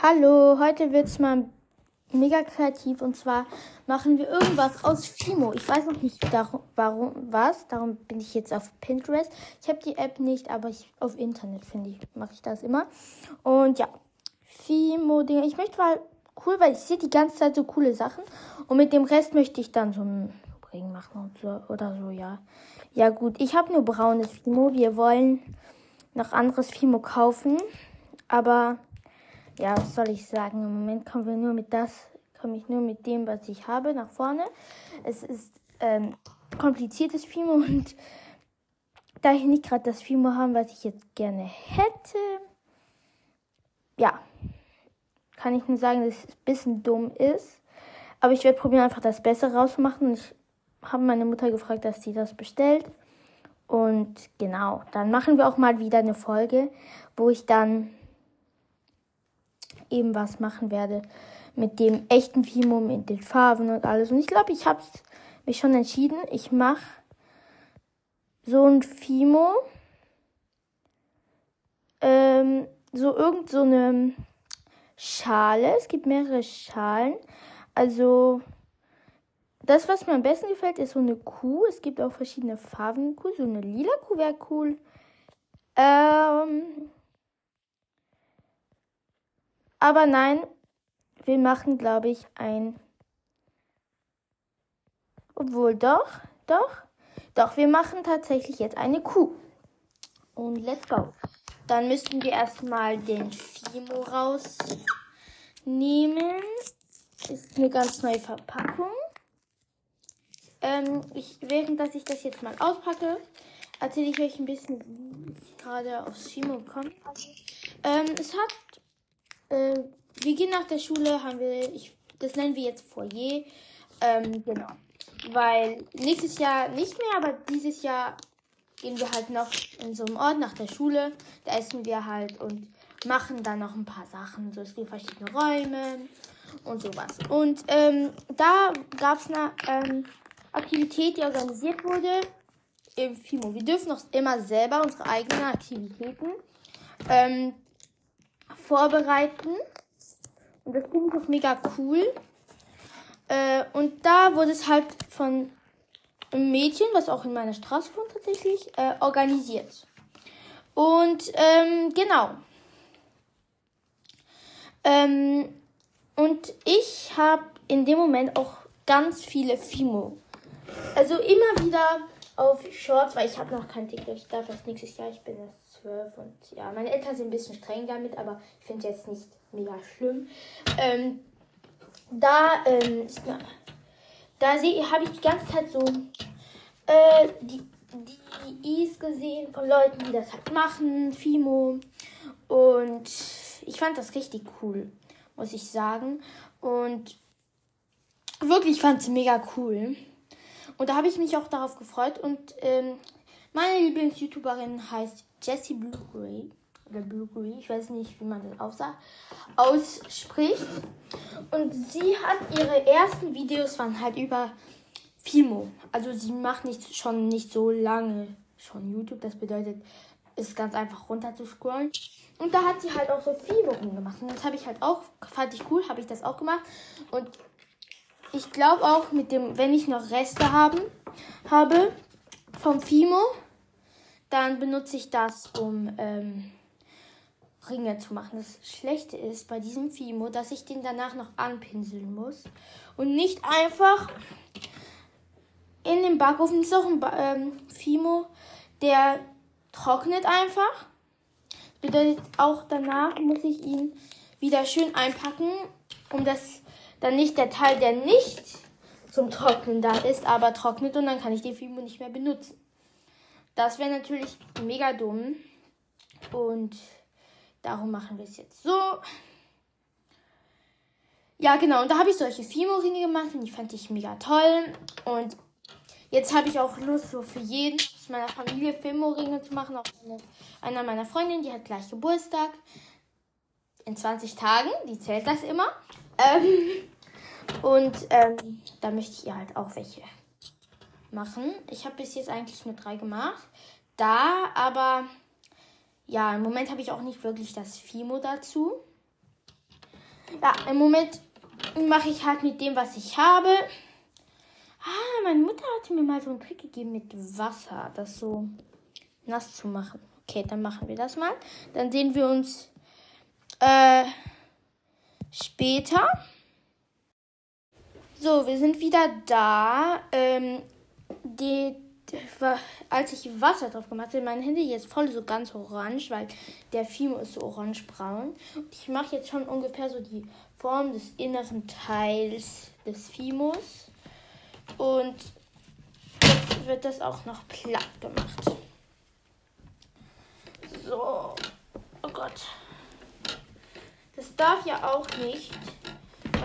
Hallo, heute wird es mal mega kreativ und zwar machen wir irgendwas aus Fimo. Ich weiß noch nicht darum, warum was, darum bin ich jetzt auf Pinterest. Ich habe die App nicht, aber ich auf Internet finde ich, mache ich das immer. Und ja, Fimo Dinge. Ich möchte mal cool, weil ich sehe die ganze Zeit so coole Sachen und mit dem Rest möchte ich dann so ein Ring machen und so oder so, ja. Ja gut, ich habe nur braunes Fimo. Wir wollen noch anderes Fimo kaufen, aber ja, was soll ich sagen? Im Moment kommen wir nur mit das, komme ich nur mit dem, was ich habe, nach vorne. Es ist ähm, kompliziertes Fimo und da ich nicht gerade das Fimo habe, was ich jetzt gerne hätte, ja, kann ich nur sagen, dass es ein bisschen dumm ist. Aber ich werde probieren, einfach das Bessere rauszumachen. Ich habe meine Mutter gefragt, dass sie das bestellt. Und genau, dann machen wir auch mal wieder eine Folge, wo ich dann eben was machen werde mit dem echten Fimo, mit den Farben und alles. Und ich glaube, ich habe mich schon entschieden. Ich mache so ein Fimo. Ähm, so irgend so eine Schale. Es gibt mehrere Schalen. Also das, was mir am besten gefällt, ist so eine Kuh. Es gibt auch verschiedene Farben Kuh. So eine lila Kuh wäre cool. Ähm, aber nein, wir machen, glaube ich, ein. Obwohl, doch, doch, doch, wir machen tatsächlich jetzt eine Kuh. Und let's go. Dann müssten wir erstmal den Fimo rausnehmen. Ist eine ganz neue Verpackung. Ähm, ich, während dass ich das jetzt mal auspacke, erzähle ich euch ein bisschen, wie ich gerade aufs Fimo komme. Ähm, es hat äh, wir gehen nach der Schule, haben wir, ich, das nennen wir jetzt Foyer. Ähm, genau. Weil nächstes Jahr nicht mehr, aber dieses Jahr gehen wir halt noch in so einem Ort nach der Schule. Da essen wir halt und machen dann noch ein paar Sachen. So, es gibt verschiedene Räume und sowas. Und ähm, da gab es eine ähm, Aktivität, die organisiert wurde im FIMO. Wir dürfen noch immer selber unsere eigenen Aktivitäten ähm, vorbereiten. Und das finde ich auch mega cool. Äh, und da wurde es halt von einem Mädchen, was auch in meiner Straße wohnt tatsächlich, äh, organisiert. Und ähm, genau. Ähm, und ich habe in dem Moment auch ganz viele Fimo. Also immer wieder auf Shorts, weil ich habe noch kein TikTok. Ich darf erst nächstes Jahr, ich bin erst zwölf und ja, meine Eltern sind ein bisschen streng damit, aber ich finde es jetzt nicht mega schlimm. Ähm, da ähm, da habe ich die ganze Zeit so äh, die, die Is gesehen von Leuten, die das halt machen, Fimo. Und ich fand das richtig cool, muss ich sagen. Und wirklich fand es mega cool. Und da habe ich mich auch darauf gefreut. Und ähm, meine Lieblings-YouTuberin heißt Jessie Blue Gray oder Blue Gray, ich weiß nicht, wie man das aussah, ausspricht. Und sie hat ihre ersten Videos waren halt über Fimo. Also sie macht nicht schon nicht so lange schon YouTube. Das bedeutet, ist ganz einfach runter zu scrollen. Und da hat sie halt auch so Fimo gemacht. Und das habe ich halt auch, fand ich cool, habe ich das auch gemacht. Und ich glaube auch mit dem, wenn ich noch Reste haben, habe vom Fimo, dann benutze ich das, um ähm, Ringe zu machen. Das Schlechte ist bei diesem Fimo, dass ich den danach noch anpinseln muss. Und nicht einfach in den Backofen. Das ist auch ein ba ähm, Fimo, der trocknet einfach. Das bedeutet, auch danach muss ich ihn wieder schön einpacken, um das dann nicht der Teil, der nicht zum Trocknen da ist, aber trocknet und dann kann ich den Fimo nicht mehr benutzen. Das wäre natürlich mega dumm. Und darum machen wir es jetzt so. Ja, genau. Und da habe ich solche Fimo-Ringe gemacht und die fand ich mega toll. Und jetzt habe ich auch Lust, so für jeden aus meiner Familie Fimo-Ringe zu machen. Auch eine, einer meiner Freundinnen, die hat gleich Geburtstag. In 20 Tagen. Die zählt das immer. Ähm, und ähm, da möchte ich ihr halt auch welche machen. Ich habe bis jetzt eigentlich nur drei gemacht. Da, aber ja, im Moment habe ich auch nicht wirklich das Fimo dazu. Ja, im Moment mache ich halt mit dem, was ich habe. Ah, meine Mutter hatte mir mal so einen Trick gegeben mit Wasser, das so nass zu machen. Okay, dann machen wir das mal. Dann sehen wir uns äh, später. So, wir sind wieder da. Ähm, die, als ich Wasser drauf gemacht habe, mein Handy jetzt voll so ganz orange, weil der Fimo ist so orange-braun. Und ich mache jetzt schon ungefähr so die Form des inneren Teils des Fimos. Und jetzt wird das auch noch platt gemacht. So. Oh Gott. Das darf ja auch nicht.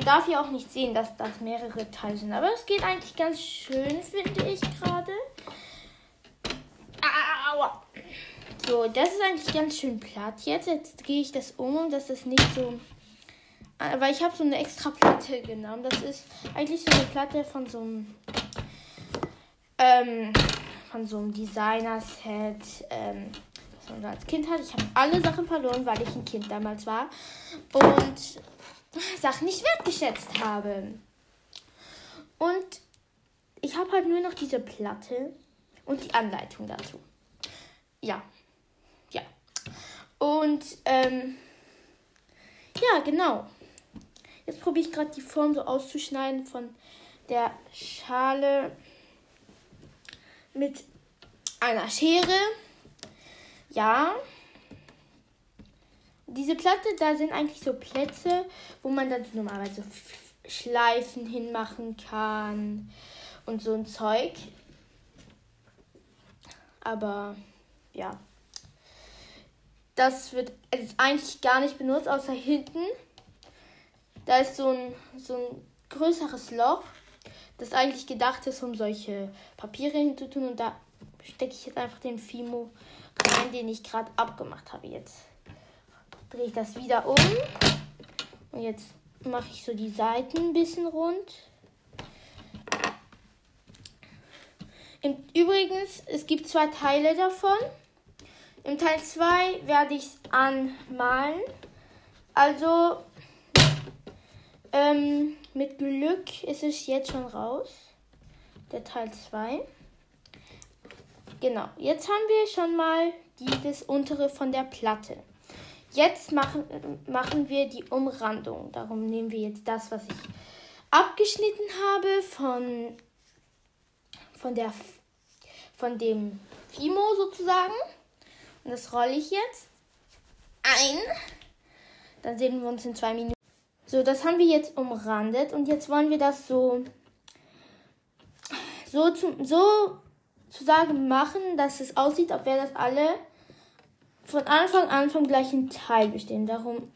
Man darf ja auch nicht sehen, dass das mehrere Teile sind. Aber es geht eigentlich ganz schön, finde ich gerade. Aua. So, das ist eigentlich ganz schön platt jetzt. Jetzt gehe ich das um, dass das nicht so äh, weil ich habe so eine extra Platte genommen. Das ist eigentlich so eine Platte von so einem ähm, von so einem Designer-Set, ähm, was man als Kind hat. Ich habe alle Sachen verloren, weil ich ein Kind damals war und Sachen nicht wertgeschätzt habe. Und ich habe halt nur noch diese Platte und die Anleitung dazu. Ja, ja. Und ähm, ja, genau. Jetzt probiere ich gerade die Form so auszuschneiden von der Schale mit einer Schere. Ja. Diese Platte, da sind eigentlich so Plätze, wo man dann normalerweise Schleifen hinmachen kann und so ein Zeug. Aber ja. Das wird ist eigentlich gar nicht benutzt, außer hinten da ist so ein, so ein größeres Loch, das eigentlich gedacht ist, um solche Papiere hinzutun. Und da stecke ich jetzt einfach den Fimo rein, den ich gerade abgemacht habe. Jetzt drehe ich das wieder um. Und jetzt mache ich so die Seiten ein bisschen rund. Übrigens, es gibt zwei Teile davon. Im Teil 2 werde ich es anmalen. Also ähm, mit Glück ist es jetzt schon raus. Der Teil 2. Genau, jetzt haben wir schon mal dieses untere von der Platte. Jetzt machen, machen wir die Umrandung. Darum nehmen wir jetzt das, was ich abgeschnitten habe von, von, der, von dem Fimo sozusagen. Und das rolle ich jetzt ein. Dann sehen wir uns in zwei Minuten. So, das haben wir jetzt umrandet und jetzt wollen wir das so so zu, so zu sagen machen, dass es aussieht, als wäre das alle von Anfang an vom gleichen Teil bestehen. Darum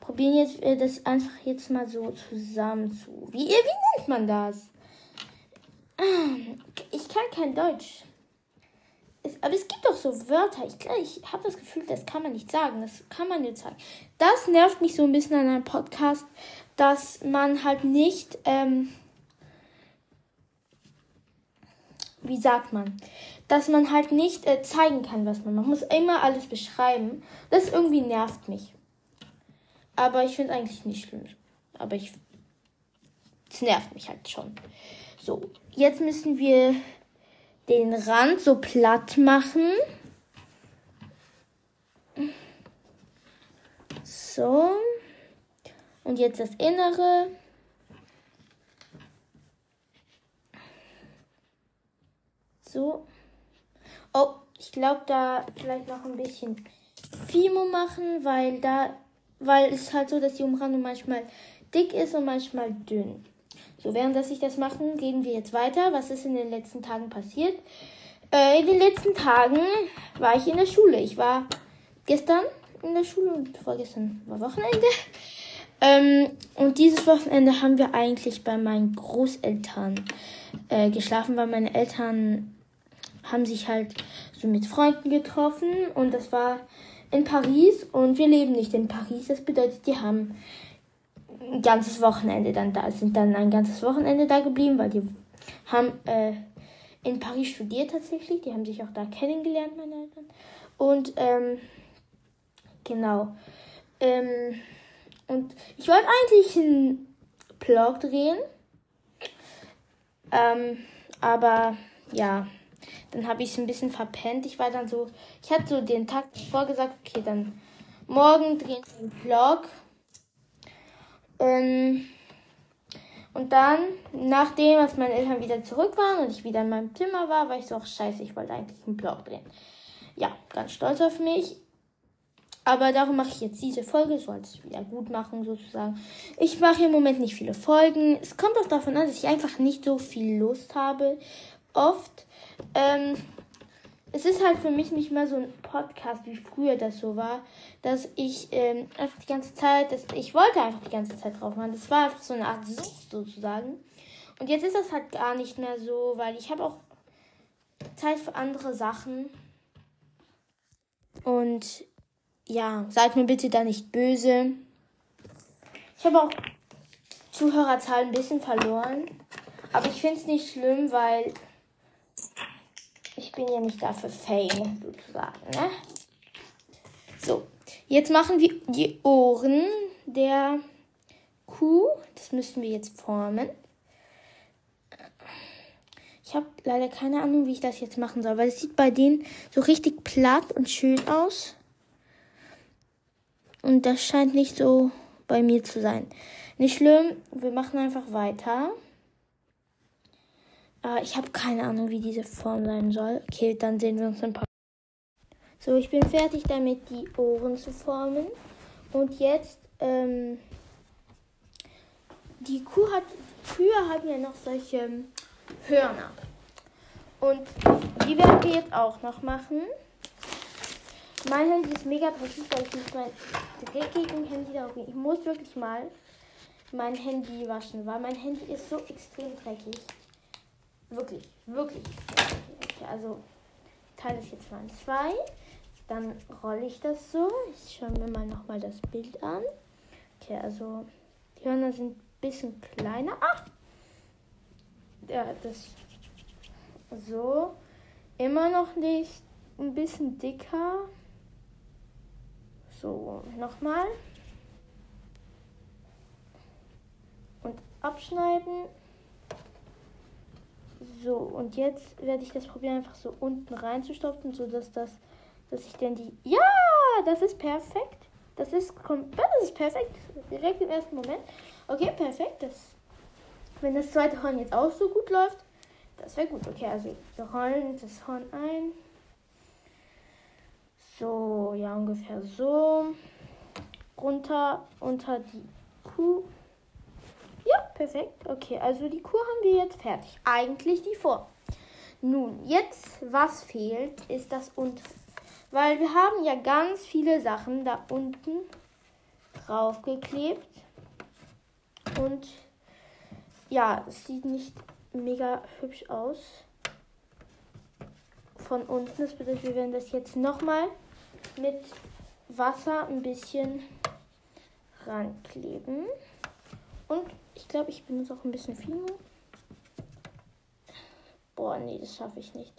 probieren jetzt wir das einfach jetzt mal so zusammen zu. Wie, wie nennt man das? Ich kann kein Deutsch. Es, aber es gibt doch so Wörter. Ich, ich habe das Gefühl, das kann man nicht sagen. Das kann man jetzt sagen. Das nervt mich so ein bisschen an einem Podcast, dass man halt nicht, ähm, wie sagt man, dass man halt nicht äh, zeigen kann, was man macht. Man muss immer alles beschreiben. Das irgendwie nervt mich. Aber ich finde es eigentlich nicht schlimm. Aber ich, es nervt mich halt schon. So, jetzt müssen wir den Rand so platt machen. So. Und jetzt das Innere. So. Oh, ich glaube, da vielleicht noch ein bisschen Fimo machen, weil da, weil es halt so, dass die Umrandung manchmal dick ist und manchmal dünn. So, während dass ich das machen, gehen wir jetzt weiter. Was ist in den letzten Tagen passiert? Äh, in den letzten Tagen war ich in der Schule. Ich war gestern in der Schule und vorgestern war Wochenende. Ähm, und dieses Wochenende haben wir eigentlich bei meinen Großeltern äh, geschlafen, weil meine Eltern haben sich halt so mit Freunden getroffen und das war in Paris und wir leben nicht in Paris. Das bedeutet, die haben ein ganzes Wochenende dann da, sind dann ein ganzes Wochenende da geblieben, weil die haben äh, in Paris studiert tatsächlich. Die haben sich auch da kennengelernt, meine Eltern. Und ähm, genau. Ähm, und ich wollte eigentlich einen Blog drehen. Ähm, aber ja, dann habe ich es ein bisschen verpennt. Ich war dann so, ich hatte so den Tag vorgesagt, okay, dann morgen drehen wir einen Vlog. Ähm, und dann, nachdem, als meine Eltern wieder zurück waren und ich wieder in meinem Zimmer war, war ich so, ach scheiße, ich wollte eigentlich einen Vlog drehen. Ja, ganz stolz auf mich. Aber darum mache ich jetzt diese Folge, so als wieder gut machen sozusagen. Ich mache im Moment nicht viele Folgen. Es kommt auch davon an, dass ich einfach nicht so viel Lust habe. Oft. Ähm, es ist halt für mich nicht mehr so ein Podcast, wie früher das so war, dass ich ähm, einfach die ganze Zeit, dass ich wollte einfach die ganze Zeit drauf machen. Das war einfach so eine Art Sucht sozusagen. Und jetzt ist das halt gar nicht mehr so, weil ich habe auch Zeit für andere Sachen. Und ja, seid mir bitte da nicht böse. Ich habe auch Zuhörerzahl ein bisschen verloren. Aber ich finde es nicht schlimm, weil ich bin ja nicht dafür Fame sozusagen. Ne? So, jetzt machen wir die Ohren der Kuh. Das müssen wir jetzt formen. Ich habe leider keine Ahnung, wie ich das jetzt machen soll, weil es sieht bei denen so richtig platt und schön aus. Und das scheint nicht so bei mir zu sein. Nicht schlimm, wir machen einfach weiter. Äh, ich habe keine Ahnung, wie diese Form sein soll. Okay, dann sehen wir uns ein paar. So, ich bin fertig damit, die Ohren zu formen. Und jetzt, ähm, die Kuh hat, Kühe haben ja noch solche Hörner. Und die werden wir jetzt auch noch machen. Mein Handy ist mega dreckig, weil ich nicht mein dreckigen Handy darüber. Ich muss wirklich mal mein Handy waschen, weil mein Handy ist so extrem dreckig. Wirklich, wirklich. Okay, also ich teile es jetzt mal in zwei. Dann rolle ich das so. Ich schaue mir mal nochmal das Bild an. Okay, also die Hörner sind ein bisschen kleiner. Ah! Ja, das so. Immer noch nicht ein bisschen dicker. So, nochmal. Und abschneiden. So, und jetzt werde ich das probieren, einfach so unten reinzustopfen, sodass das, dass ich dann die. Ja, das ist perfekt. Das ist, das ist perfekt. Direkt im ersten Moment. Okay, perfekt. Das, wenn das zweite Horn jetzt auch so gut läuft, das wäre gut. Okay, also wir rollen das Horn ein. So, ja, ungefähr so. Runter unter die Kuh. Perfekt. Okay, also die Kuh haben wir jetzt fertig. Eigentlich die vor. Nun, jetzt, was fehlt, ist das unten. Weil wir haben ja ganz viele Sachen da unten draufgeklebt. Und ja, es sieht nicht mega hübsch aus. Von unten. Das bedeutet, wir werden das jetzt nochmal mit Wasser ein bisschen rankleben. Und ich glaube, ich benutze auch ein bisschen Fimo. Boah, nee, das schaffe ich nicht.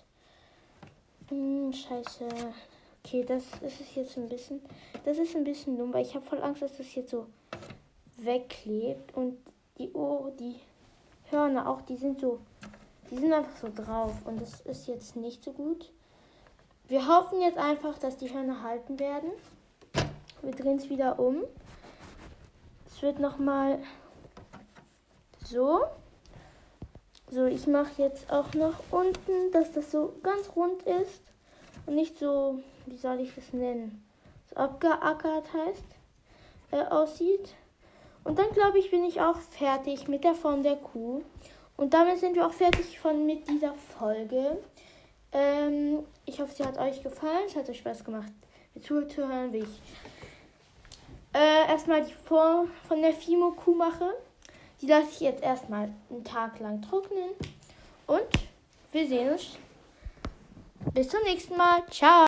Hm, scheiße. Okay, das ist es jetzt ein bisschen. Das ist ein bisschen dumm, weil ich habe voll Angst, dass das jetzt so wegklebt. Und die Ohren, die Hörner auch, die sind so. Die sind einfach so drauf. Und das ist jetzt nicht so gut. Wir hoffen jetzt einfach, dass die Hörner halten werden. Wir drehen es wieder um. Es wird nochmal so. So, ich mache jetzt auch noch unten, dass das so ganz rund ist. Und nicht so, wie soll ich das nennen? So abgeackert heißt, äh, aussieht. Und dann glaube ich, bin ich auch fertig mit der Form der Kuh. Und damit sind wir auch fertig von mit dieser Folge. Ähm, ich hoffe, sie hat euch gefallen. Es hat euch Spaß gemacht, mir zuzuhören, wie ich äh, erstmal die Form von der Fimo-Kuh mache. Die lasse ich jetzt erstmal einen Tag lang trocknen. Und wir sehen uns bis zum nächsten Mal. Ciao.